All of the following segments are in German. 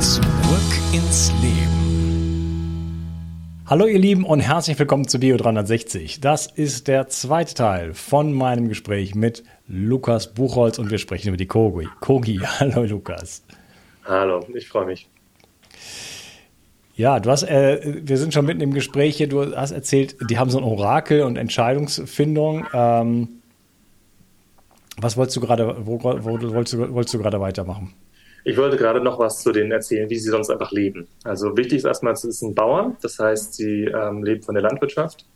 Zurück ins Leben. Hallo ihr Lieben und herzlich willkommen zu Bio 360. Das ist der zweite Teil von meinem Gespräch mit Lukas Buchholz und wir sprechen über die Kogi. Kogi, hallo Lukas. Hallo, ich freue mich. Ja, du hast, äh, wir sind schon mitten im Gespräch hier. Du hast erzählt, die haben so ein Orakel und Entscheidungsfindung. Ähm, was wolltest du gerade, wo, wo, wolltest du, wolltest du gerade weitermachen? Ich wollte gerade noch was zu denen erzählen, wie sie sonst einfach leben. Also wichtig ist erstmal, es sind Bauern, das heißt, sie ähm, leben von der Landwirtschaft,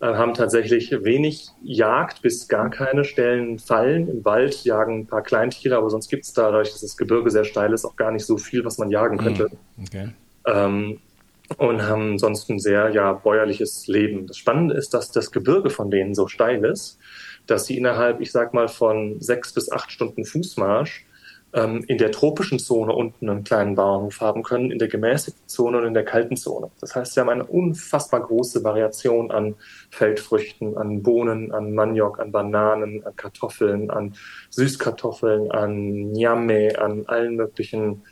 äh, haben tatsächlich wenig Jagd bis gar keine Stellen Fallen. Im Wald jagen ein paar Kleintiere, aber sonst gibt es dadurch, dass das Gebirge sehr steil ist, auch gar nicht so viel, was man jagen könnte. Hm, okay. Ähm, und haben sonst ein sehr ja, bäuerliches Leben. Das Spannende ist, dass das Gebirge von denen so steil ist, dass sie innerhalb, ich sag mal, von sechs bis acht Stunden Fußmarsch ähm, in der tropischen Zone unten einen kleinen Bauernhof haben können, in der gemäßigten Zone und in der kalten Zone. Das heißt, sie haben eine unfassbar große Variation an Feldfrüchten, an Bohnen, an Maniok, an Bananen, an Kartoffeln, an Süßkartoffeln, an Nyame, an allen möglichen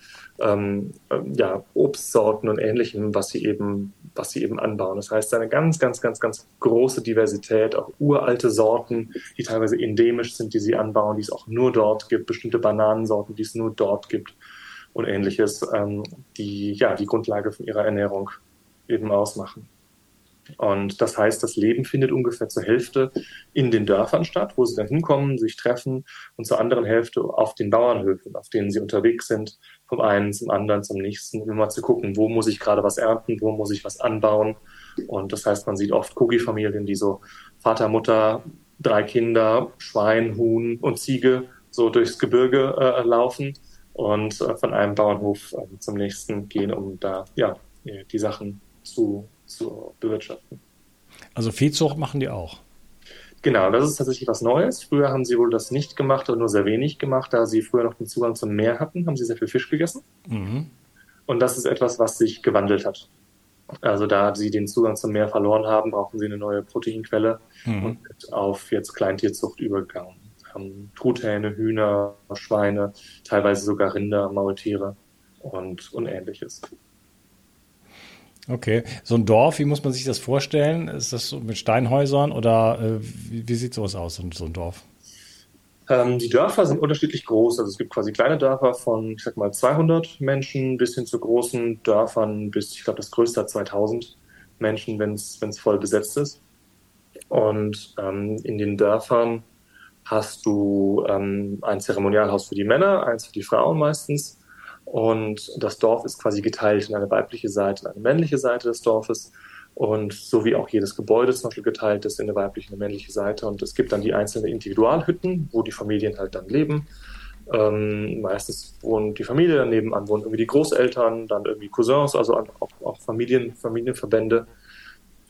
ähm, ähm, ja, Obstsorten und ähnlichem, was sie eben, was sie eben anbauen. Das heißt, eine ganz, ganz, ganz, ganz große Diversität, auch uralte Sorten, die teilweise endemisch sind, die sie anbauen, die es auch nur dort gibt, bestimmte Bananensorten, die es nur dort gibt und ähnliches, ähm, die ja die Grundlage von ihrer Ernährung eben ausmachen. Und das heißt, das Leben findet ungefähr zur Hälfte in den Dörfern statt, wo sie dann hinkommen, sich treffen und zur anderen Hälfte auf den Bauernhöfen, auf denen sie unterwegs sind, vom einen zum anderen zum nächsten, um immer zu gucken, wo muss ich gerade was ernten, wo muss ich was anbauen. Und das heißt, man sieht oft Cookie-Familien, die so Vater, Mutter, drei Kinder, Schwein, Huhn und Ziege so durchs Gebirge äh, laufen und äh, von einem Bauernhof äh, zum nächsten gehen, um da ja die Sachen zu zu bewirtschaften. Also Viehzucht machen die auch. Genau, das ist tatsächlich was Neues. Früher haben sie wohl das nicht gemacht oder nur sehr wenig gemacht, da sie früher noch den Zugang zum Meer hatten, haben sie sehr viel Fisch gegessen. Mhm. Und das ist etwas, was sich gewandelt hat. Also da sie den Zugang zum Meer verloren haben, brauchen sie eine neue Proteinquelle mhm. und sind auf jetzt Kleintierzucht übergegangen. Haben Truthähne, Hühner, Schweine, teilweise sogar Rinder, Maultiere und, und ähnliches. Okay, so ein Dorf, wie muss man sich das vorstellen? Ist das so mit Steinhäusern oder äh, wie, wie, sieht sowas aus, so ein Dorf? Ähm, die Dörfer sind unterschiedlich groß. Also es gibt quasi kleine Dörfer von, ich sag mal, 200 Menschen bis hin zu großen Dörfern bis, ich glaube, das größte hat 2000 Menschen, wenn es voll besetzt ist. Und ähm, in den Dörfern hast du ähm, ein Zeremonialhaus für die Männer, eins für die Frauen meistens und das Dorf ist quasi geteilt in eine weibliche Seite und eine männliche Seite des Dorfes. Und so wie auch jedes Gebäude zum Beispiel geteilt ist in eine weibliche und eine männliche Seite. Und es gibt dann die einzelnen Individualhütten, wo die Familien halt dann leben. Ähm, meistens wohnen die Familie, daneben an wohnen irgendwie die Großeltern, dann irgendwie Cousins, also auch, auch Familien, Familienverbände,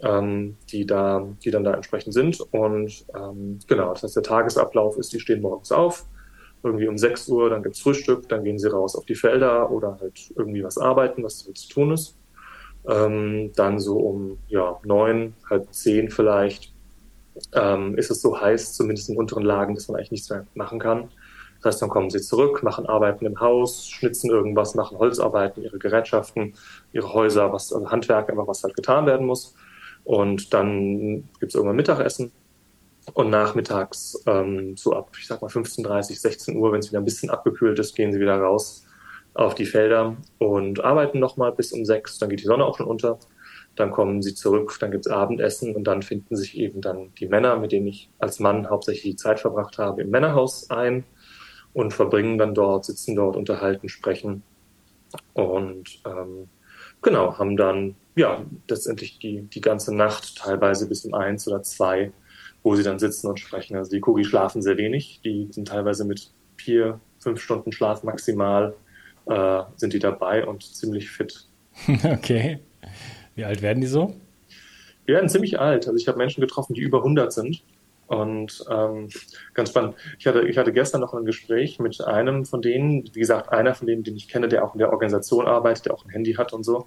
ähm, die, da, die dann da entsprechend sind. Und ähm, genau, das heißt, der Tagesablauf ist, die stehen morgens auf, irgendwie um 6 Uhr, dann gibt's Frühstück, dann gehen sie raus auf die Felder oder halt irgendwie was arbeiten, was zu tun ist. Ähm, dann so um ja, neun, halb zehn vielleicht ähm, ist es so heiß, zumindest in unteren Lagen, dass man eigentlich nichts mehr machen kann. Das heißt, dann kommen sie zurück, machen Arbeiten im Haus, schnitzen irgendwas, machen Holzarbeiten, ihre Gerätschaften, ihre Häuser, was, also Handwerk, einfach was halt getan werden muss. Und dann gibt's irgendwann Mittagessen. Und nachmittags, ähm, so ab, ich sag mal 15.30, 16 Uhr, wenn es wieder ein bisschen abgekühlt ist, gehen sie wieder raus auf die Felder und arbeiten nochmal bis um sechs. Dann geht die Sonne auch schon unter. Dann kommen sie zurück, dann gibt's Abendessen und dann finden sich eben dann die Männer, mit denen ich als Mann hauptsächlich die Zeit verbracht habe, im Männerhaus ein und verbringen dann dort, sitzen dort, unterhalten, sprechen und ähm, genau, haben dann ja letztendlich die, die ganze Nacht, teilweise bis um eins oder zwei, wo sie dann sitzen und sprechen. Also die Kugi schlafen sehr wenig, die sind teilweise mit vier, fünf Stunden Schlaf maximal, äh, sind die dabei und ziemlich fit. Okay. Wie alt werden die so? Die werden ziemlich alt. Also ich habe Menschen getroffen, die über 100 sind und ähm, ganz spannend. Ich hatte, ich hatte gestern noch ein Gespräch mit einem von denen, wie gesagt, einer von denen, den ich kenne, der auch in der Organisation arbeitet, der auch ein Handy hat und so.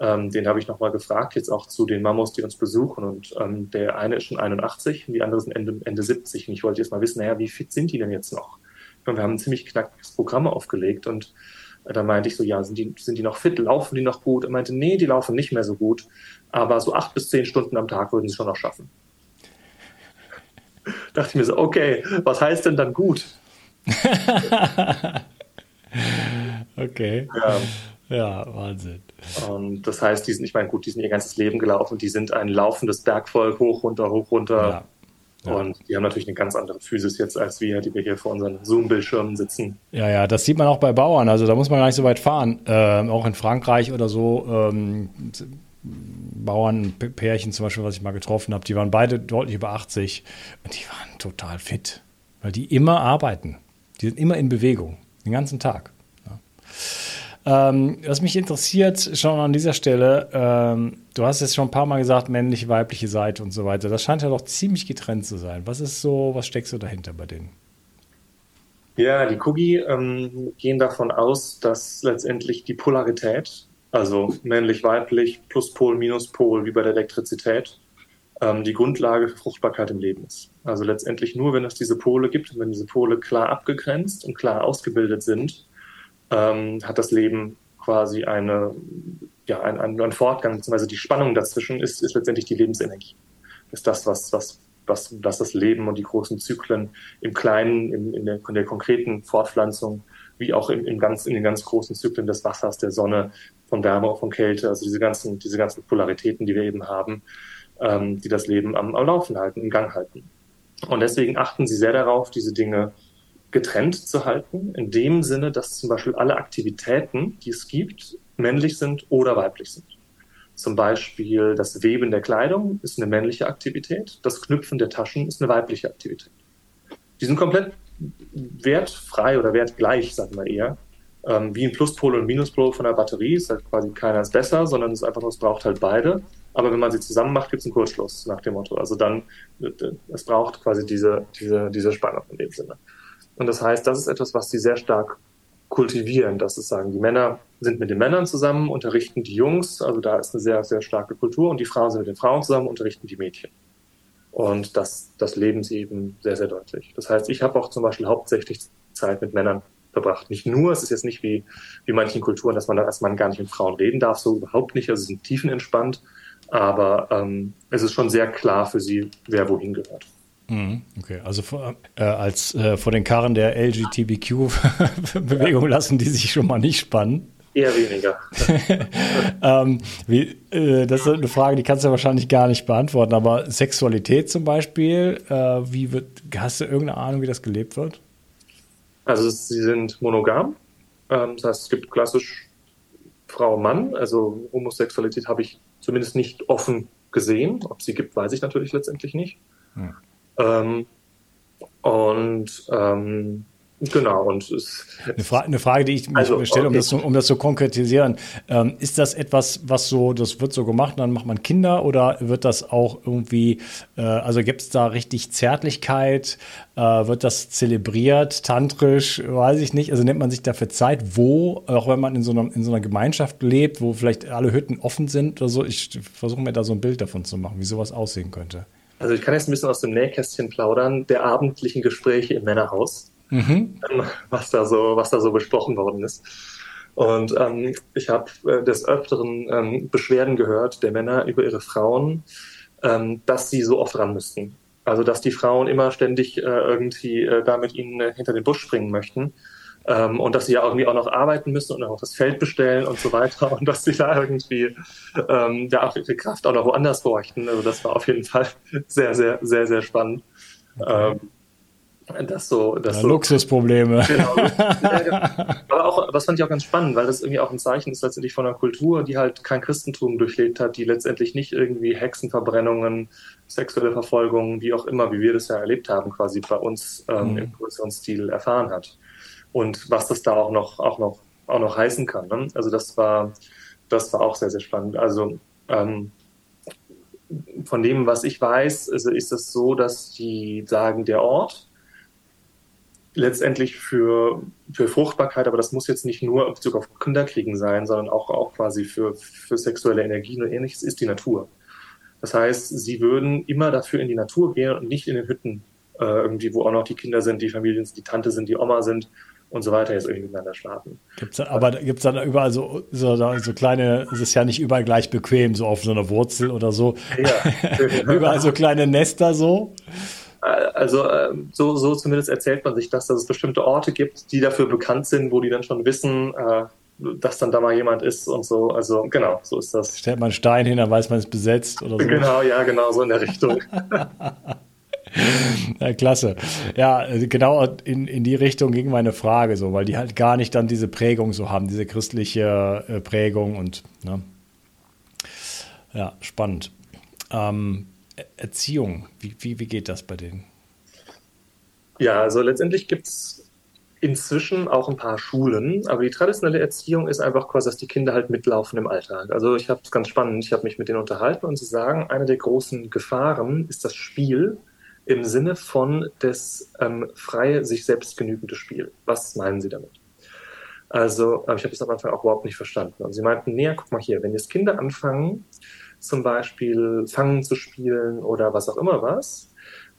Ähm, den habe ich nochmal gefragt, jetzt auch zu den Mamos, die uns besuchen. Und ähm, der eine ist schon 81 und die andere sind Ende, Ende 70. Und ich wollte jetzt mal wissen, naja, wie fit sind die denn jetzt noch? Und wir haben ein ziemlich knackiges Programm aufgelegt und äh, da meinte ich so, ja, sind die, sind die noch fit? Laufen die noch gut? Er meinte, nee, die laufen nicht mehr so gut. Aber so acht bis zehn Stunden am Tag würden sie schon noch schaffen dachte ich mir so, okay, was heißt denn dann gut? okay. Ja. Ja, Wahnsinn. Und das heißt, die sind, ich meine, gut, die sind ihr ganzes Leben gelaufen, die sind ein laufendes Bergvolk, hoch, runter, hoch, runter. Ja. Ja. Und die haben natürlich eine ganz andere Physis jetzt als wir, die wir hier vor unseren Zoom-Bildschirmen sitzen. Ja, ja, das sieht man auch bei Bauern. Also da muss man gar nicht so weit fahren. Ähm, auch in Frankreich oder so. Ähm, Bauernpärchen zum Beispiel, was ich mal getroffen habe, die waren beide deutlich über 80 und die waren total fit, weil die immer arbeiten. Die sind immer in Bewegung, den ganzen Tag. Ja. Ähm, was mich interessiert, schon an dieser Stelle, ähm, du hast jetzt schon ein paar Mal gesagt, männliche, weibliche Seite und so weiter. Das scheint ja doch ziemlich getrennt zu sein. Was ist so, was steckst du dahinter bei denen? Ja, die Kugi ähm, gehen davon aus, dass letztendlich die Polarität also männlich, weiblich, Pluspol, Minuspol, wie bei der Elektrizität, ähm, die Grundlage für Fruchtbarkeit im Leben ist. Also letztendlich nur, wenn es diese Pole gibt und wenn diese Pole klar abgegrenzt und klar ausgebildet sind, ähm, hat das Leben quasi eine, ja, ein, ein, ein Fortgang, beziehungsweise die Spannung dazwischen ist, ist letztendlich die Lebensenergie. Ist das, was, was, was, was das Leben und die großen Zyklen im Kleinen, in, in, der, in der konkreten Fortpflanzung wie auch in, in, ganz, in den ganz großen Zyklen des Wassers, der Sonne, von Wärme, auch von Kälte, also diese ganzen, diese ganzen Polaritäten, die wir eben haben, ähm, die das Leben am, am Laufen halten, im Gang halten. Und deswegen achten sie sehr darauf, diese Dinge getrennt zu halten, in dem Sinne, dass zum Beispiel alle Aktivitäten, die es gibt, männlich sind oder weiblich sind. Zum Beispiel das Weben der Kleidung ist eine männliche Aktivität, das Knüpfen der Taschen ist eine weibliche Aktivität. Die sind komplett wertfrei oder wertgleich, sagen wir eher. Ähm, wie ein Pluspol und Minuspol von der Batterie ist halt quasi keiner ist besser, sondern es ist einfach nur, es braucht halt beide. Aber wenn man sie zusammen macht, gibt es einen Kurzschluss nach dem Motto. Also dann, es braucht quasi diese, diese, diese Spannung in dem Sinne. Und das heißt, das ist etwas, was sie sehr stark kultivieren. Das ist sagen, die Männer sind mit den Männern zusammen, unterrichten die Jungs, also da ist eine sehr, sehr starke Kultur und die Frauen sind mit den Frauen zusammen, unterrichten die Mädchen. Und das, das leben sie eben sehr, sehr deutlich. Das heißt, ich habe auch zum Beispiel hauptsächlich Zeit mit Männern verbracht. Nicht nur, es ist jetzt nicht wie, wie manchen Kulturen, dass man da als Mann gar nicht mit Frauen reden darf, so überhaupt nicht. Also sie sind tiefenentspannt, aber ähm, es ist schon sehr klar für sie, wer wohin gehört. Mhm, okay, also vor, äh, als äh, vor den Karren der LGBTQ-Bewegung lassen die sich schon mal nicht spannen. Eher weniger. ähm, wie, äh, das ist eine Frage, die kannst du wahrscheinlich gar nicht beantworten, aber Sexualität zum Beispiel, äh, wie wird, hast du irgendeine Ahnung, wie das gelebt wird? Also sie sind monogam, ähm, das heißt, es gibt klassisch Frau-Mann, also Homosexualität habe ich zumindest nicht offen gesehen. Ob sie gibt, weiß ich natürlich letztendlich nicht. Hm. Ähm, und ähm, Genau. Und es, eine, Fra eine Frage, die ich mir also, stelle, um, das, um das zu konkretisieren. Ähm, ist das etwas, was so, das wird so gemacht, dann macht man Kinder oder wird das auch irgendwie, äh, also gibt es da richtig Zärtlichkeit? Äh, wird das zelebriert, tantrisch, weiß ich nicht. Also nimmt man sich dafür Zeit, wo, auch wenn man in so einer, in so einer Gemeinschaft lebt, wo vielleicht alle Hütten offen sind oder so. Ich versuche mir da so ein Bild davon zu machen, wie sowas aussehen könnte. Also ich kann jetzt ein bisschen aus dem Nähkästchen plaudern, der abendlichen Gespräche im Männerhaus mhm. was, da so, was da so besprochen worden ist. Und ähm, ich habe äh, des Öfteren ähm, Beschwerden gehört der Männer über ihre Frauen, ähm, dass sie so oft ran müssten. Also dass die Frauen immer ständig äh, irgendwie äh, da mit ihnen äh, hinter den Busch springen möchten. Ähm, und dass sie ja irgendwie auch noch arbeiten müssen und auch das Feld bestellen und so weiter und dass sie da irgendwie ähm, ja auch ihre Kraft auch noch woanders bräuchten. Also das war auf jeden Fall sehr, sehr, sehr, sehr spannend. Okay. Ähm, das so, das ja, so. Luxusprobleme. Genau. Aber auch, was fand ich auch ganz spannend, weil das irgendwie auch ein Zeichen ist letztendlich von einer Kultur, die halt kein Christentum durchlebt hat, die letztendlich nicht irgendwie Hexenverbrennungen, sexuelle Verfolgung, wie auch immer, wie wir das ja erlebt haben, quasi bei uns ähm, mhm. im größeren Stil erfahren hat. Und was das da auch noch, auch noch, auch noch heißen kann. Ne? Also das war, das war auch sehr, sehr spannend. Also ähm, von dem, was ich weiß, also ist es so, dass die sagen, der Ort, letztendlich für, für Fruchtbarkeit, aber das muss jetzt nicht nur in Bezug auf Kinderkriegen sein, sondern auch, auch quasi für, für sexuelle Energien und ähnliches, ist die Natur. Das heißt, sie würden immer dafür in die Natur gehen und nicht in den Hütten, äh, irgendwie, wo auch noch die Kinder sind, die Familien sind, die Tante sind, die Oma sind und so weiter, jetzt irgendwie miteinander schlafen. Gibt's, aber gibt es dann überall so, so, so kleine, es ist ja nicht überall gleich bequem, so auf so einer Wurzel oder so. Ja. überall so kleine Nester so. Also ähm, so, so zumindest erzählt man sich das, dass es bestimmte Orte gibt, die dafür bekannt sind, wo die dann schon wissen, äh, dass dann da mal jemand ist und so. Also genau, so ist das. Stellt man einen Stein hin, dann weiß man, es besetzt oder so. Genau, ja, genau, so in der Richtung. Ja, klasse. Ja, genau in, in die Richtung ging meine Frage so, weil die halt gar nicht dann diese Prägung so haben, diese christliche äh, Prägung und ne? ja, spannend. Ähm, Erziehung, wie, wie, wie geht das bei denen? Ja, also letztendlich gibt es inzwischen auch ein paar Schulen, aber die traditionelle Erziehung ist einfach quasi, dass die Kinder halt mitlaufen im Alltag. Also ich habe es ganz spannend, ich habe mich mit denen unterhalten und sie sagen, eine der großen Gefahren ist das Spiel im Sinne von das ähm, freie, sich selbst genügende Spiel. Was meinen Sie damit? Also, ich habe das am Anfang auch überhaupt nicht verstanden. Und sie meinten, nee, guck mal hier, wenn jetzt Kinder anfangen, zum Beispiel Fangen zu spielen oder was auch immer was,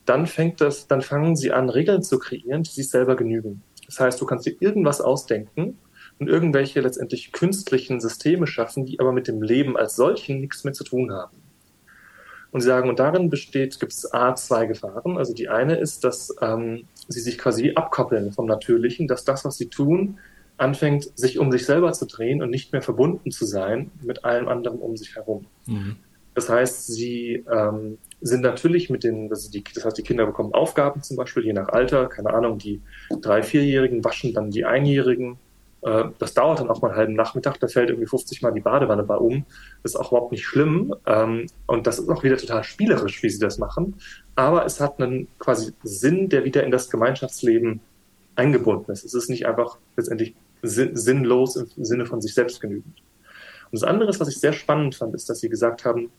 dann fängt das, dann fangen sie an, Regeln zu kreieren, die sich selber genügen. Das heißt, du kannst dir irgendwas ausdenken und irgendwelche letztendlich künstlichen Systeme schaffen, die aber mit dem Leben als solchen nichts mehr zu tun haben. Und sie sagen, und darin besteht, gibt es A, zwei Gefahren. Also die eine ist, dass ähm, sie sich quasi abkoppeln vom Natürlichen, dass das, was sie tun, anfängt, sich um sich selber zu drehen und nicht mehr verbunden zu sein mit allem anderen um sich herum. Mhm. Das heißt, sie ähm, sind natürlich mit den, also die, das heißt, die Kinder bekommen Aufgaben zum Beispiel, je nach Alter, keine Ahnung, die drei-, vierjährigen waschen dann die Einjährigen. Äh, das dauert dann auch mal einen halben Nachmittag, da fällt irgendwie 50 Mal die Badewanne bei um. Das ist auch überhaupt nicht schlimm. Ähm, und das ist auch wieder total spielerisch, wie sie das machen. Aber es hat einen quasi Sinn, der wieder in das Gemeinschaftsleben eingebunden ist. Es ist nicht einfach letztendlich sinnlos im Sinne von sich selbst genügend. Und das andere, was ich sehr spannend fand, ist, dass Sie gesagt haben,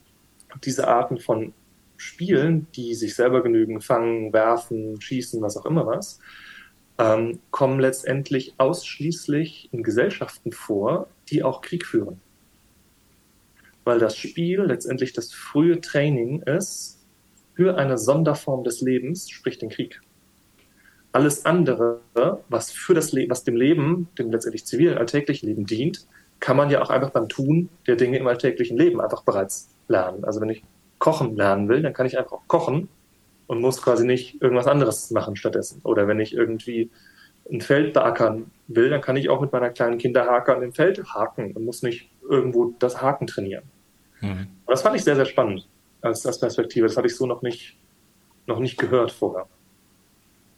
diese Arten von Spielen, die sich selber genügen, fangen, werfen, schießen, was auch immer was, ähm, kommen letztendlich ausschließlich in Gesellschaften vor, die auch Krieg führen. Weil das Spiel letztendlich das frühe Training ist für eine Sonderform des Lebens, sprich den Krieg alles andere, was für das Leben, was dem Leben, dem letztendlich zivilen alltäglichen Leben dient, kann man ja auch einfach beim Tun der Dinge im alltäglichen Leben einfach bereits lernen. Also wenn ich kochen lernen will, dann kann ich einfach kochen und muss quasi nicht irgendwas anderes machen stattdessen. Oder wenn ich irgendwie ein Feld beackern will, dann kann ich auch mit meiner kleinen Kinderhake an dem Feld haken und muss nicht irgendwo das Haken trainieren. Mhm. Das fand ich sehr, sehr spannend als, als Perspektive. Das hatte ich so noch nicht, noch nicht gehört vorher.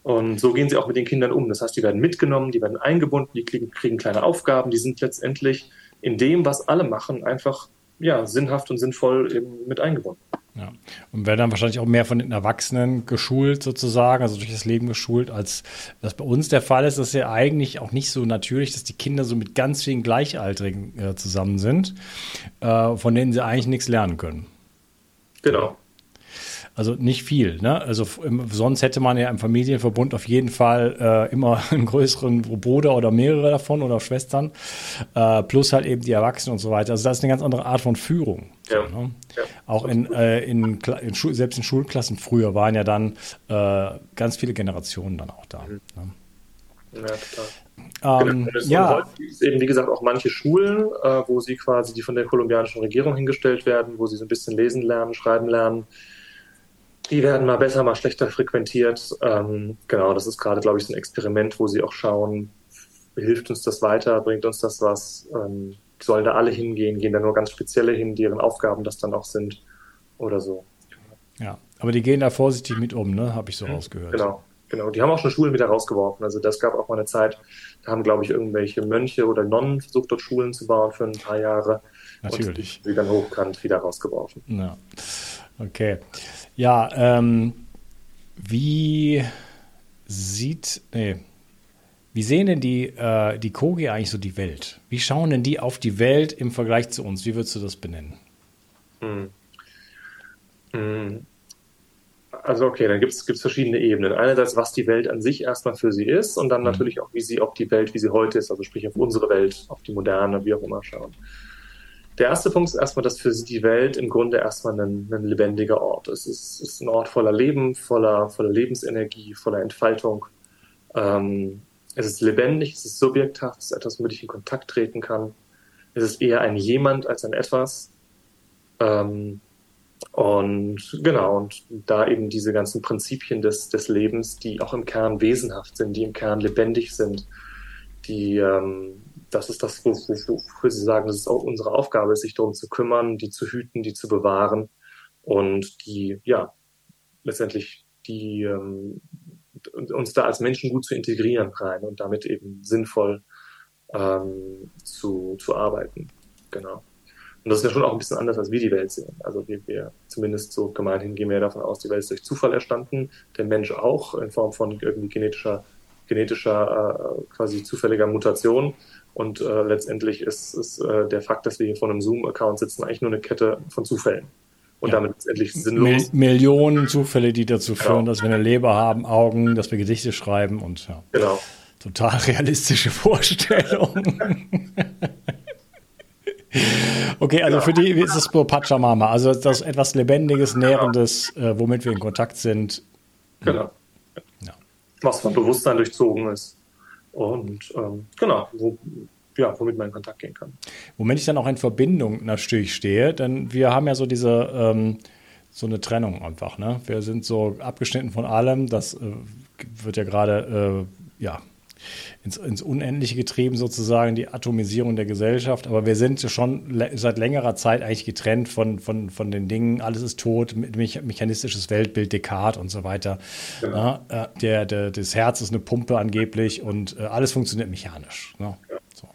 Und so gehen sie auch mit den Kindern um. Das heißt, die werden mitgenommen, die werden eingebunden, die kriegen, kriegen kleine Aufgaben, die sind letztendlich in dem, was alle machen, einfach ja, sinnhaft und sinnvoll eben mit eingebunden. Ja. Und werden dann wahrscheinlich auch mehr von den Erwachsenen geschult sozusagen, also durch das Leben geschult, als das bei uns der Fall ist. Das ist ja eigentlich auch nicht so natürlich, dass die Kinder so mit ganz vielen Gleichaltrigen äh, zusammen sind, äh, von denen sie eigentlich nichts lernen können. Genau. Also nicht viel. Ne? Also sonst hätte man ja im Familienverbund auf jeden Fall äh, immer einen größeren Bruder oder mehrere davon oder Schwestern, äh, plus halt eben die Erwachsenen und so weiter. Also das ist eine ganz andere Art von Führung. Ja. So, ne? ja. Auch in, äh, in, in selbst in Schulklassen früher waren ja dann äh, ganz viele Generationen dann auch da. Mhm. Ne? Ja, total. Ähm, genau. ja. Heute es eben, wie gesagt, auch manche Schulen, äh, wo sie quasi, die von der kolumbianischen Regierung hingestellt werden, wo sie so ein bisschen lesen lernen, schreiben lernen, die werden mal besser, mal schlechter frequentiert. Ähm, genau, das ist gerade, glaube ich, so ein Experiment, wo sie auch schauen, hilft uns das weiter, bringt uns das was, ähm, sollen da alle hingehen, gehen da nur ganz spezielle hin, deren Aufgaben das dann auch sind oder so. Ja, aber die gehen da vorsichtig mit um, ne? Habe ich so mhm, rausgehört. Genau, genau. Die haben auch schon Schulen wieder rausgeworfen. Also das gab auch mal eine Zeit, da haben, glaube ich, irgendwelche Mönche oder Nonnen versucht, dort Schulen zu bauen für ein paar Jahre. Natürlich. Und sie dann hochkant wieder rausgeworfen. Ja. Okay. Ja, ähm, wie sieht, nee, wie sehen denn die, äh, die Kogi eigentlich so die Welt? Wie schauen denn die auf die Welt im Vergleich zu uns? Wie würdest du das benennen? Hm. Hm. Also okay, dann gibt es verschiedene Ebenen. Einerseits, was die Welt an sich erstmal für sie ist und dann mhm. natürlich auch, wie sie auf die Welt, wie sie heute ist, also sprich auf unsere Welt, auf die moderne, wie auch immer schauen. Der erste Punkt ist erstmal, dass für sie die Welt im Grunde erstmal ein, ein lebendiger Ort ist. Es ist ein Ort voller Leben, voller, voller Lebensenergie, voller Entfaltung. Ähm, es ist lebendig, es ist subjekthaft, es ist etwas, womit ich in Kontakt treten kann. Es ist eher ein Jemand als ein Etwas. Ähm, und genau, und da eben diese ganzen Prinzipien des, des Lebens, die auch im Kern wesenhaft sind, die im Kern lebendig sind, die, ähm, das ist das, wofür Sie sagen, das ist auch unsere Aufgabe, sich darum zu kümmern, die zu hüten, die zu bewahren und die, ja, letztendlich die ähm, uns da als Menschen gut zu integrieren rein und damit eben sinnvoll ähm, zu, zu arbeiten. Genau. Und das ist ja schon auch ein bisschen anders, als wir die Welt sehen. Also wir, wir zumindest so gemeinhin gehen wir davon aus, die Welt ist durch Zufall erstanden, der Mensch auch in Form von irgendwie genetischer, genetischer äh, quasi zufälliger Mutation. Und äh, letztendlich ist, ist äh, der Fakt, dass wir hier vor einem Zoom-Account sitzen, eigentlich nur eine Kette von Zufällen. Und ja. damit letztendlich sinnlos. Mil Millionen Zufälle, die dazu genau. führen, dass wir eine Leber haben, Augen, dass wir Gedichte schreiben und ja. Genau. Total realistische Vorstellung. okay, also für die ist es Pachamama, also das etwas Lebendiges, Nährendes, äh, womit wir in Kontakt sind. Genau. Ja. Was von Bewusstsein durchzogen ist. Und ähm, genau, wo, ja, womit man in Kontakt gehen kann. Womit ich dann auch in Verbindung natürlich stehe, denn wir haben ja so diese ähm, so eine Trennung einfach. Ne? Wir sind so abgeschnitten von allem. Das äh, wird ja gerade äh, ja ins, ins Unendliche getrieben, sozusagen, die Atomisierung der Gesellschaft. Aber wir sind schon seit längerer Zeit eigentlich getrennt von, von, von den Dingen. Alles ist tot, mechanistisches Weltbild, Descartes und so weiter. Genau. Ja, äh, der, der, das Herz ist eine Pumpe angeblich und äh, alles funktioniert mechanisch. Ne? Ja. So.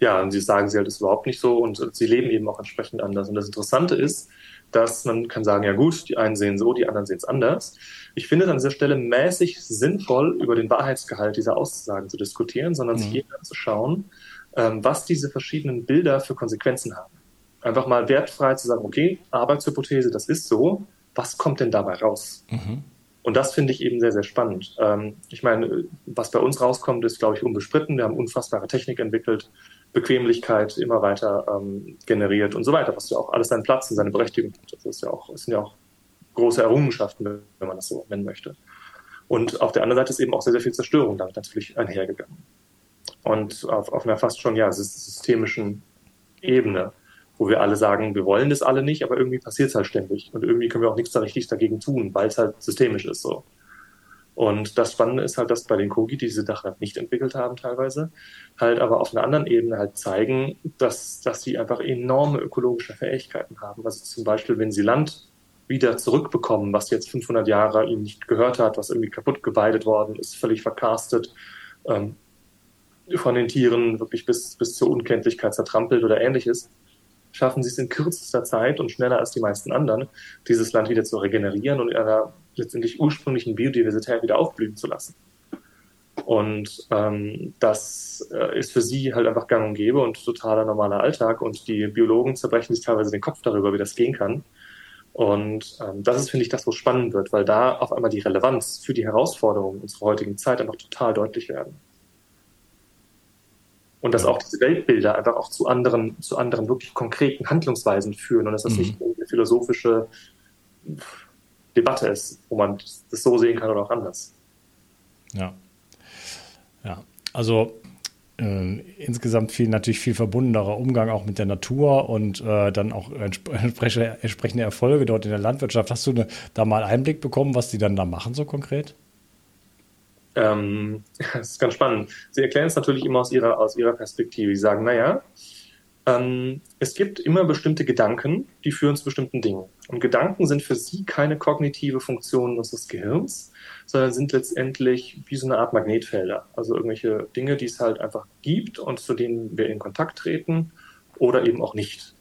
ja, und sie sagen, sie halt ist überhaupt nicht so und sie leben eben auch entsprechend anders. Und das Interessante ist, dass man kann sagen, ja gut, die einen sehen so, die anderen sehen es anders. Ich finde es an dieser Stelle mäßig sinnvoll, über den Wahrheitsgehalt dieser Aussagen zu diskutieren, sondern mhm. sich eher anzuschauen, ähm, was diese verschiedenen Bilder für Konsequenzen haben. Einfach mal wertfrei zu sagen, okay, Arbeitshypothese, das ist so, was kommt denn dabei raus? Mhm. Und das finde ich eben sehr, sehr spannend. Ähm, ich meine, was bei uns rauskommt, ist, glaube ich, unbestritten. Wir haben unfassbare Technik entwickelt. Bequemlichkeit immer weiter ähm, generiert und so weiter, was ja auch alles seinen Platz und seine Berechtigung hat. Das ist ja auch, sind ja auch große Errungenschaften, wenn man das so nennen möchte. Und auf der anderen Seite ist eben auch sehr, sehr viel Zerstörung damit natürlich einhergegangen. Und auf, auf einer fast schon ja systemischen Ebene, wo wir alle sagen, wir wollen das alle nicht, aber irgendwie passiert es halt ständig. Und irgendwie können wir auch nichts da richtig dagegen tun, weil es halt systemisch ist so. Und das Spannende ist halt, dass bei den Kogi, die diese Sache nicht entwickelt haben teilweise, halt aber auf einer anderen Ebene halt zeigen, dass, dass sie einfach enorme ökologische Fähigkeiten haben. Also zum Beispiel, wenn sie Land wieder zurückbekommen, was jetzt 500 Jahre ihnen nicht gehört hat, was irgendwie kaputt geweidet worden ist, völlig verkastet, ähm, von den Tieren wirklich bis, bis zur Unkenntlichkeit zertrampelt oder ähnliches, schaffen sie es in kürzester Zeit und schneller als die meisten anderen, dieses Land wieder zu regenerieren und ihrer letztendlich ursprünglichen Biodiversität wieder aufblühen zu lassen. Und ähm, das äh, ist für sie halt einfach gang und gäbe und totaler normaler Alltag. Und die Biologen zerbrechen sich teilweise den Kopf darüber, wie das gehen kann. Und ähm, das ist, finde ich, das, wo spannend wird, weil da auf einmal die Relevanz für die Herausforderungen unserer heutigen Zeit einfach total deutlich werden. Und dass auch diese Weltbilder einfach auch zu anderen, zu anderen wirklich konkreten Handlungsweisen führen und dass das mhm. nicht eine philosophische Debatte ist, wo man das so sehen kann oder auch anders. Ja. Ja. Also äh, insgesamt viel natürlich viel verbundenerer Umgang auch mit der Natur und äh, dann auch entsprechende, entsprechende Erfolge dort in der Landwirtschaft. Hast du eine, da mal Einblick bekommen, was die dann da machen so konkret? Ähm, das ist ganz spannend. Sie erklären es natürlich immer aus ihrer, aus ihrer Perspektive. Sie sagen, naja, ähm, es gibt immer bestimmte Gedanken, die führen zu bestimmten Dingen. Und Gedanken sind für sie keine kognitive Funktion unseres Gehirns, sondern sind letztendlich wie so eine Art Magnetfelder. Also irgendwelche Dinge, die es halt einfach gibt und zu denen wir in Kontakt treten oder eben auch nicht.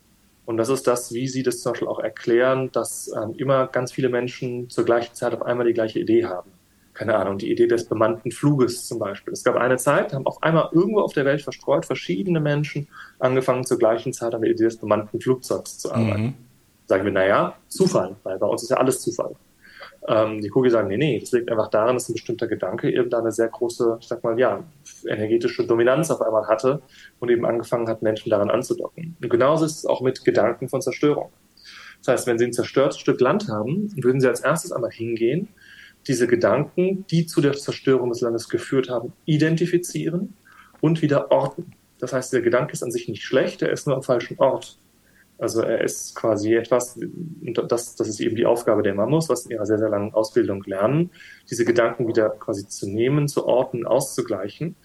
Und das ist das, wie Sie das zum Beispiel auch erklären, dass ähm, immer ganz viele Menschen zur gleichen Zeit auf einmal die gleiche Idee haben keine Ahnung, die Idee des bemannten Fluges zum Beispiel. Es gab eine Zeit, haben auf einmal irgendwo auf der Welt verstreut verschiedene Menschen angefangen zur gleichen Zeit an der Idee des bemannten Flugzeugs zu arbeiten. Mhm. Sagen wir, naja, Zufall, weil bei uns ist ja alles Zufall. Ähm, die Kugel sagen, nee, nee, das liegt einfach daran, dass ein bestimmter Gedanke eben da eine sehr große, ich sag mal, ja, energetische Dominanz auf einmal hatte und eben angefangen hat, Menschen daran anzudocken. Und genauso ist es auch mit Gedanken von Zerstörung. Das heißt, wenn Sie ein zerstörtes Stück Land haben, würden Sie als erstes einmal hingehen diese Gedanken, die zu der Zerstörung des Landes geführt haben, identifizieren und wieder orten. Das heißt, der Gedanke ist an sich nicht schlecht, er ist nur am falschen Ort. Also er ist quasi etwas, das, das ist eben die Aufgabe der Mammos, was in ihrer sehr, sehr langen Ausbildung lernen, diese Gedanken wieder quasi zu nehmen, zu orten, auszugleichen,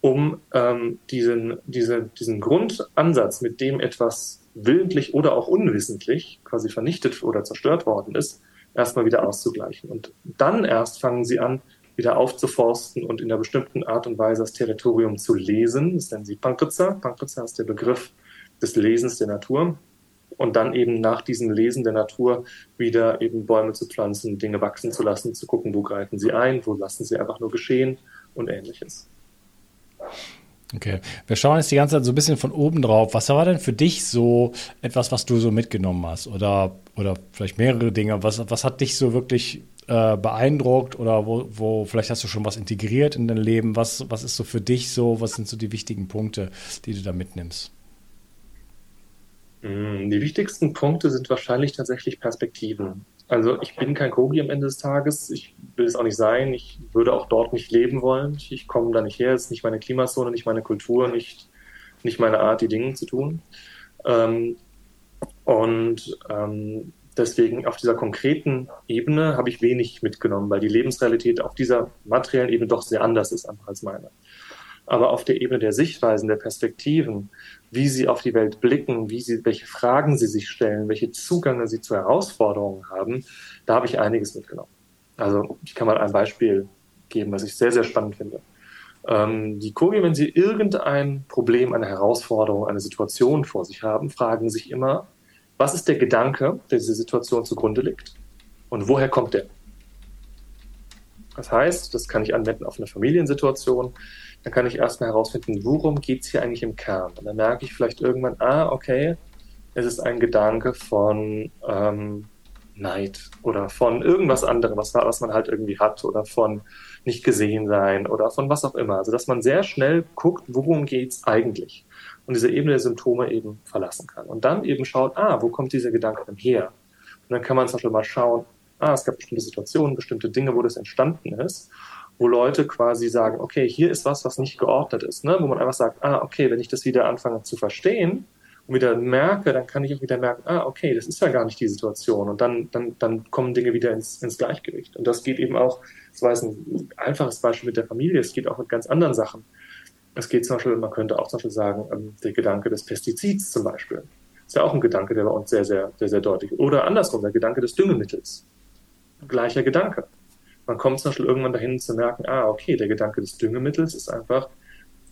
um ähm, diesen, diese, diesen Grundansatz, mit dem etwas willentlich oder auch unwissentlich quasi vernichtet oder zerstört worden ist, erstmal wieder auszugleichen. Und dann erst fangen sie an, wieder aufzuforsten und in einer bestimmten Art und Weise das Territorium zu lesen. Das nennen sie Pankritza. Pankritza ist der Begriff des Lesens der Natur. Und dann eben nach diesem Lesen der Natur wieder eben Bäume zu pflanzen, Dinge wachsen zu lassen, zu gucken, wo greifen sie ein, wo lassen sie einfach nur geschehen und ähnliches. Okay, wir schauen jetzt die ganze Zeit so ein bisschen von oben drauf. Was war denn für dich so etwas, was du so mitgenommen hast? Oder, oder vielleicht mehrere Dinge. Was, was hat dich so wirklich äh, beeindruckt? Oder wo, wo, vielleicht hast du schon was integriert in dein Leben? Was, was ist so für dich so? Was sind so die wichtigen Punkte, die du da mitnimmst? Mm, die wichtigsten Punkte sind wahrscheinlich tatsächlich Perspektiven. Also ich bin kein Kogi am Ende des Tages. Ich will es auch nicht sein. Ich würde auch dort nicht leben wollen. Ich, komme da nicht her. Es ist nicht meine Klimazone, nicht meine Kultur, nicht, nicht meine Art, die Dinge zu tun. Ähm, und ähm, deswegen auf dieser konkreten Ebene habe ich wenig mitgenommen, weil die Lebensrealität auf dieser materiellen Ebene doch sehr anders ist als meine. Aber auf der Ebene der Sichtweisen, der Perspektiven, wie sie auf die Welt blicken, wie sie, welche Fragen sie sich stellen, welche Zugänge sie zu Herausforderungen haben, da habe ich einiges mitgenommen. Also ich kann mal ein Beispiel geben, was ich sehr, sehr spannend finde. Ähm, die Kogi, wenn sie irgendein Problem, eine Herausforderung, eine Situation vor sich haben, fragen sich immer, was ist der Gedanke, der diese Situation zugrunde liegt und woher kommt der? Das heißt, das kann ich anwenden auf eine Familiensituation, dann kann ich erstmal herausfinden, worum geht es hier eigentlich im Kern. Und dann merke ich vielleicht irgendwann, ah, okay, es ist ein Gedanke von ähm, Neid oder von irgendwas anderem, was, was man halt irgendwie hat oder von nicht gesehen sein oder von was auch immer. Also dass man sehr schnell guckt, worum geht es eigentlich und diese Ebene der Symptome eben verlassen kann. Und dann eben schaut, ah, wo kommt dieser Gedanke denn her? Und dann kann man zum Beispiel mal schauen, ah, es gab bestimmte Situationen, bestimmte Dinge, wo das entstanden ist wo Leute quasi sagen, okay, hier ist was, was nicht geordnet ist, ne? wo man einfach sagt, ah, okay, wenn ich das wieder anfange zu verstehen und wieder merke, dann kann ich auch wieder merken, ah, okay, das ist ja gar nicht die Situation und dann, dann, dann kommen Dinge wieder ins, ins Gleichgewicht. Und das geht eben auch, das war jetzt ein einfaches Beispiel mit der Familie, es geht auch mit ganz anderen Sachen. Es geht zum Beispiel, man könnte auch zum Beispiel sagen, ähm, der Gedanke des Pestizids zum Beispiel. Ist ja auch ein Gedanke, der bei uns sehr, sehr, sehr, sehr deutlich. Oder andersrum, der Gedanke des Düngemittels. Gleicher Gedanke man kommt zum Beispiel irgendwann dahin zu merken, ah, okay, der Gedanke des Düngemittels ist einfach,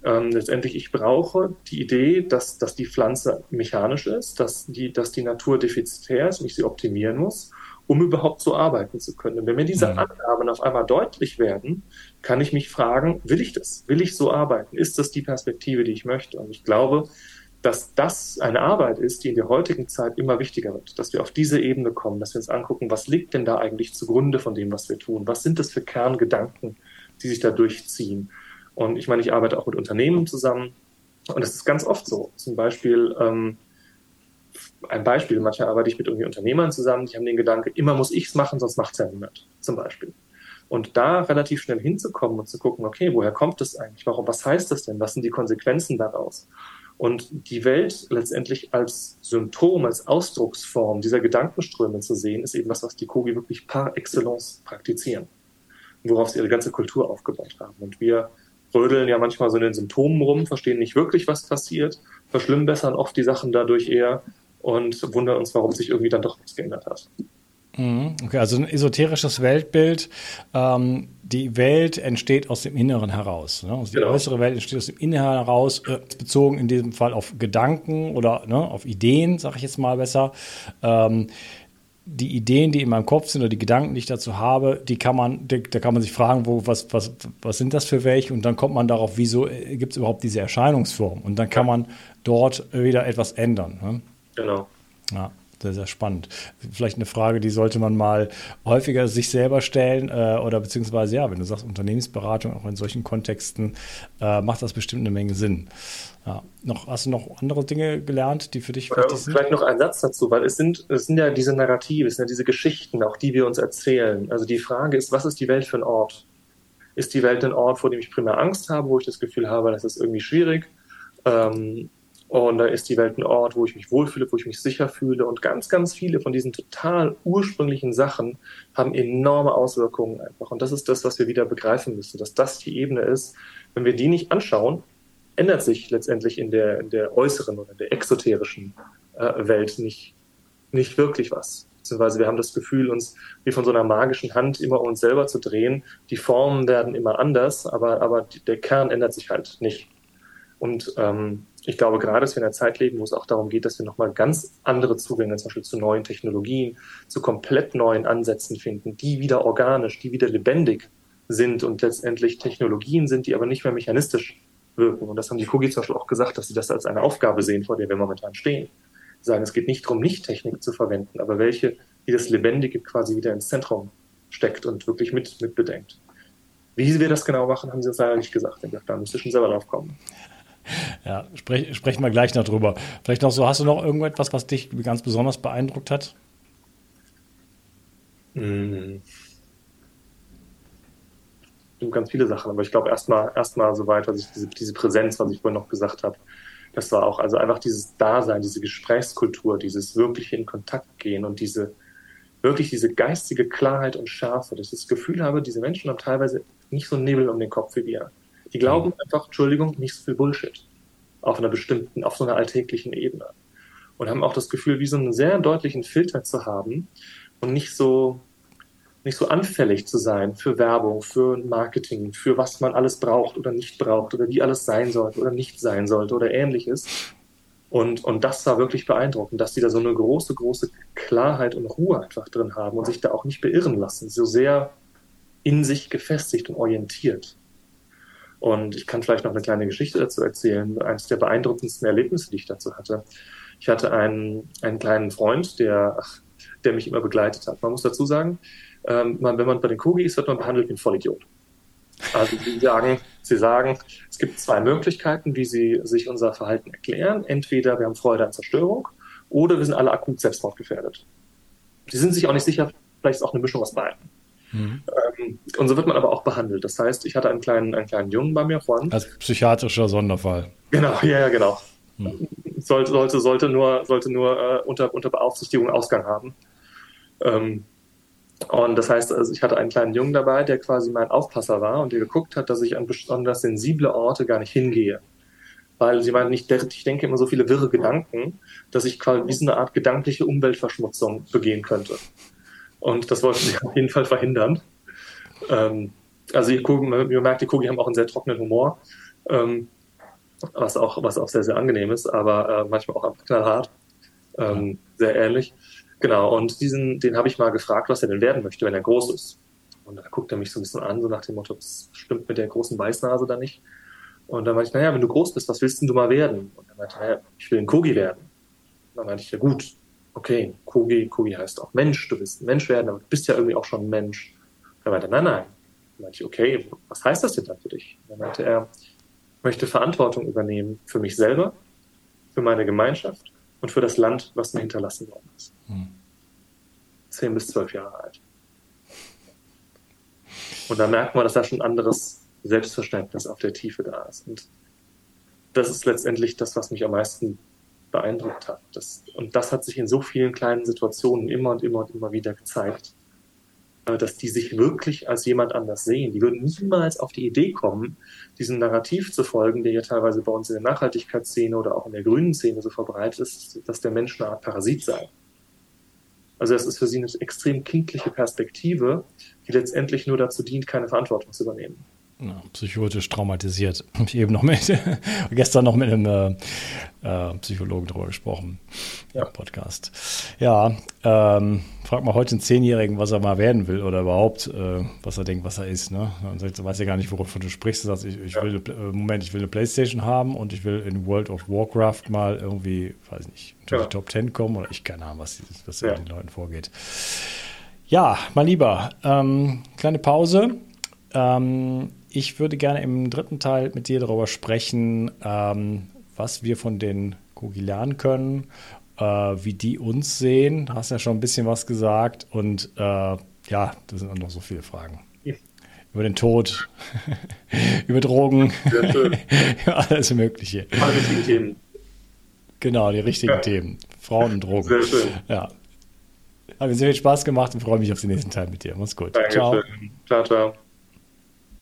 Ähm, letztendlich, ich brauche die Idee, dass, dass die Pflanze mechanisch ist, dass die, dass die Natur defizitär ist und ich sie optimieren muss, um überhaupt so arbeiten zu können. Und wenn mir diese mhm. Annahmen auf einmal deutlich werden, kann ich mich fragen, will ich das? Will ich so arbeiten? Ist das die Perspektive, die ich möchte? Und ich glaube, dass das eine Arbeit ist, die in der heutigen Zeit immer wichtiger wird, dass wir auf diese Ebene kommen, dass wir uns angucken, was liegt denn da eigentlich zugrunde von dem, was wir tun? Was sind das für Kerngedanken, die sich da durchziehen? Und ich meine, ich arbeite auch mit Unternehmen zusammen und das ist ganz oft so. Zum Beispiel, ähm, ein Beispiel, manchmal arbeite ich mit irgendwie Unternehmern zusammen, die haben den Gedanke, immer muss ich es machen, sonst macht es ja niemand, zum Beispiel. Und da relativ schnell hinzukommen und zu gucken, okay, woher kommt das eigentlich? Warum, was heißt das denn? Was sind die Konsequenzen daraus? Und die Welt letztendlich als Symptom, als Ausdrucksform dieser Gedankenströme zu sehen, ist eben was, was die Kogi wirklich par excellence praktizieren, worauf sie ihre ganze Kultur aufgebaut haben. Und wir rödeln ja manchmal so in den Symptomen rum, verstehen nicht wirklich, was passiert, verschlimmbessern oft die Sachen dadurch eher und wundern uns, warum sich irgendwie dann doch nichts geändert hat. Mhm. Okay, also ein esoterisches Weltbild. Ähm, die Welt entsteht aus dem Inneren heraus. Ne? Also die genau. äußere Welt entsteht aus dem Inneren heraus, äh, bezogen in diesem Fall auf Gedanken oder ne, auf Ideen, sage ich jetzt mal besser. Ähm, die Ideen, die in meinem Kopf sind oder die Gedanken, die ich dazu habe, die kann man, da kann man sich fragen, wo, was, was, was sind das für welche? Und dann kommt man darauf, wieso äh, gibt es überhaupt diese Erscheinungsform? Und dann kann man dort wieder etwas ändern. Ne? Genau. Ja. Sehr, sehr spannend. Vielleicht eine Frage, die sollte man mal häufiger sich selber stellen äh, oder beziehungsweise, ja, wenn du sagst Unternehmensberatung, auch in solchen Kontexten, äh, macht das bestimmt eine Menge Sinn. Ja. Noch, hast du noch andere Dinge gelernt, die für dich wichtig sind? Vielleicht noch ein Satz dazu, weil es sind, es sind ja diese Narrative, es sind ja diese Geschichten, auch die wir uns erzählen. Also die Frage ist, was ist die Welt für ein Ort? Ist die Welt ein Ort, vor dem ich primär Angst habe, wo ich das Gefühl habe, das ist irgendwie schwierig? Ähm, und da ist die Welt ein Ort, wo ich mich wohlfühle, wo ich mich sicher fühle. Und ganz, ganz viele von diesen total ursprünglichen Sachen haben enorme Auswirkungen einfach. Und das ist das, was wir wieder begreifen müssen, dass das die Ebene ist. Wenn wir die nicht anschauen, ändert sich letztendlich in der, in der äußeren oder in der exoterischen äh, Welt nicht, nicht wirklich was. Beziehungsweise wir haben das Gefühl, uns wie von so einer magischen Hand immer uns selber zu drehen. Die Formen werden immer anders, aber, aber der Kern ändert sich halt nicht. Und ähm, ich glaube gerade, dass wir in einer Zeit leben, wo es auch darum geht, dass wir nochmal ganz andere Zugänge zum Beispiel zu neuen Technologien, zu komplett neuen Ansätzen finden, die wieder organisch, die wieder lebendig sind und letztendlich Technologien sind, die aber nicht mehr mechanistisch wirken. Und das haben die Kugi zum Beispiel auch gesagt, dass sie das als eine Aufgabe sehen, vor der wir momentan stehen. Sie sagen, es geht nicht darum, nicht Technik zu verwenden, aber welche, die das Lebendige quasi wieder ins Zentrum steckt und wirklich mit, mitbedenkt. Wie wir das genau machen, haben sie uns leider nicht gesagt. Da müsste schon selber drauf kommen. Ja, sprech, sprechen wir gleich noch drüber. Vielleicht noch so, hast du noch irgendetwas, was dich ganz besonders beeindruckt hat? Mhm. Ganz viele Sachen, aber ich glaube erstmal erstmal soweit, was ich diese, diese Präsenz, was ich vorhin noch gesagt habe, das war auch also einfach dieses Dasein, diese Gesprächskultur, dieses wirkliche in Kontakt gehen und diese wirklich diese geistige Klarheit und Schärfe, dass ich das Gefühl habe, diese Menschen haben teilweise nicht so einen Nebel um den Kopf wie wir. Die glauben einfach, Entschuldigung, nicht so viel Bullshit. Auf einer bestimmten, auf so einer alltäglichen Ebene. Und haben auch das Gefühl, wie so einen sehr deutlichen Filter zu haben und nicht so, nicht so anfällig zu sein für Werbung, für Marketing, für was man alles braucht oder nicht braucht oder wie alles sein sollte oder nicht sein sollte oder ähnliches. Und, und das war wirklich beeindruckend, dass die da so eine große, große Klarheit und Ruhe einfach drin haben und sich da auch nicht beirren lassen, so sehr in sich gefestigt und orientiert. Und ich kann vielleicht noch eine kleine Geschichte dazu erzählen. Eines der beeindruckendsten Erlebnisse, die ich dazu hatte. Ich hatte einen, einen kleinen Freund, der, der mich immer begleitet hat. Man muss dazu sagen, ähm, man, wenn man bei den Kugi ist, wird man behandelt wie ein Vollidiot. Also sie sagen, sie sagen, es gibt zwei Möglichkeiten, wie sie sich unser Verhalten erklären. Entweder wir haben Freude an Zerstörung oder wir sind alle akut selbstmordgefährdet. Sie sind sich auch nicht sicher, vielleicht ist auch eine Mischung aus beiden. Mhm. Ähm, und so wird man aber auch behandelt. Das heißt, ich hatte einen kleinen, einen kleinen Jungen bei mir, Juan. Als psychiatrischer Sonderfall. Genau, ja, ja genau. Mhm. Sollte, sollte, sollte nur, sollte nur äh, unter, unter Beaufsichtigung Ausgang haben. Ähm, und das heißt, also ich hatte einen kleinen Jungen dabei, der quasi mein Aufpasser war und der geguckt hat, dass ich an besonders sensible Orte gar nicht hingehe. Weil sie meinten, ich, ich denke immer so viele wirre Gedanken, dass ich quasi eine Art gedankliche Umweltverschmutzung begehen könnte. Und das wollten sie auf jeden Fall verhindern. Ähm, also ihr, Kugeln, ihr merkt, die Kugel haben auch einen sehr trockenen Humor. Ähm, was auch, was auch sehr, sehr angenehm ist, aber äh, manchmal auch einfach knallhart. Ähm, sehr ähnlich. Genau, und diesen, den habe ich mal gefragt, was er denn werden möchte, wenn er groß ist. Und da guckt er mich so ein bisschen an, so nach dem Motto, das stimmt mit der großen Weißnase da nicht. Und dann meinte ich, naja, wenn du groß bist, was willst denn du mal werden? Und er meinte, naja, ich will ein Kogi werden. Und dann meinte ich, ja gut, okay, Kogi, Kogi heißt auch Mensch, du willst ein Mensch werden, aber du bist ja irgendwie auch schon ein Mensch. Er meinte, nein, nein. Dann meinte ich, okay, was heißt das denn dann für dich? Dann meinte er, ich möchte Verantwortung übernehmen für mich selber, für meine Gemeinschaft und für das Land, was mir hinterlassen worden ist. Hm. Zehn bis zwölf Jahre alt. Und da merkt man, dass da schon ein anderes Selbstverständnis auf der Tiefe da ist. Und das ist letztendlich das, was mich am meisten beeindruckt hat. Das, und das hat sich in so vielen kleinen Situationen immer und immer und immer wieder gezeigt, äh, dass die sich wirklich als jemand anders sehen. Die würden niemals auf die Idee kommen, diesem Narrativ zu folgen, der ja teilweise bei uns in der Nachhaltigkeitsszene oder auch in der grünen Szene so verbreitet ist, dass der Mensch eine Art Parasit sei. Also es ist für sie eine extrem kindliche Perspektive, die letztendlich nur dazu dient, keine Verantwortung zu übernehmen. Ja, psychotisch traumatisiert. Habe ich eben noch mit, gestern noch mit einem äh, äh, Psychologen darüber gesprochen ja. im Podcast. Ja, ähm, frag mal heute einen Zehnjährigen, was er mal werden will oder überhaupt, äh, was er denkt, was er ist. Ne? Dann sagt, weiß ja gar nicht, wovon du sprichst. Du sagst, ich, ich ja. will, äh, Moment, ich will eine Playstation haben und ich will in World of Warcraft mal irgendwie, weiß nicht, unter ja. die Top Ten kommen oder ich keine Ahnung, was, was ja. den Leuten vorgeht. Ja, mein Lieber, ähm, kleine Pause. Ähm, ich würde gerne im dritten Teil mit dir darüber sprechen, ähm, was wir von den Kogi lernen können, äh, wie die uns sehen. Du hast ja schon ein bisschen was gesagt und äh, ja, da sind auch noch so viele Fragen. Über den Tod, über Drogen, alles Mögliche. Alle richtigen Themen. Genau, die richtigen ja. Themen. Frauen und Drogen. Sehr schön. Ja. Hat mir sehr viel Spaß gemacht und freue mich auf den nächsten Teil mit dir. Mach's gut. Dankeschön. Ciao. Ciao, ciao.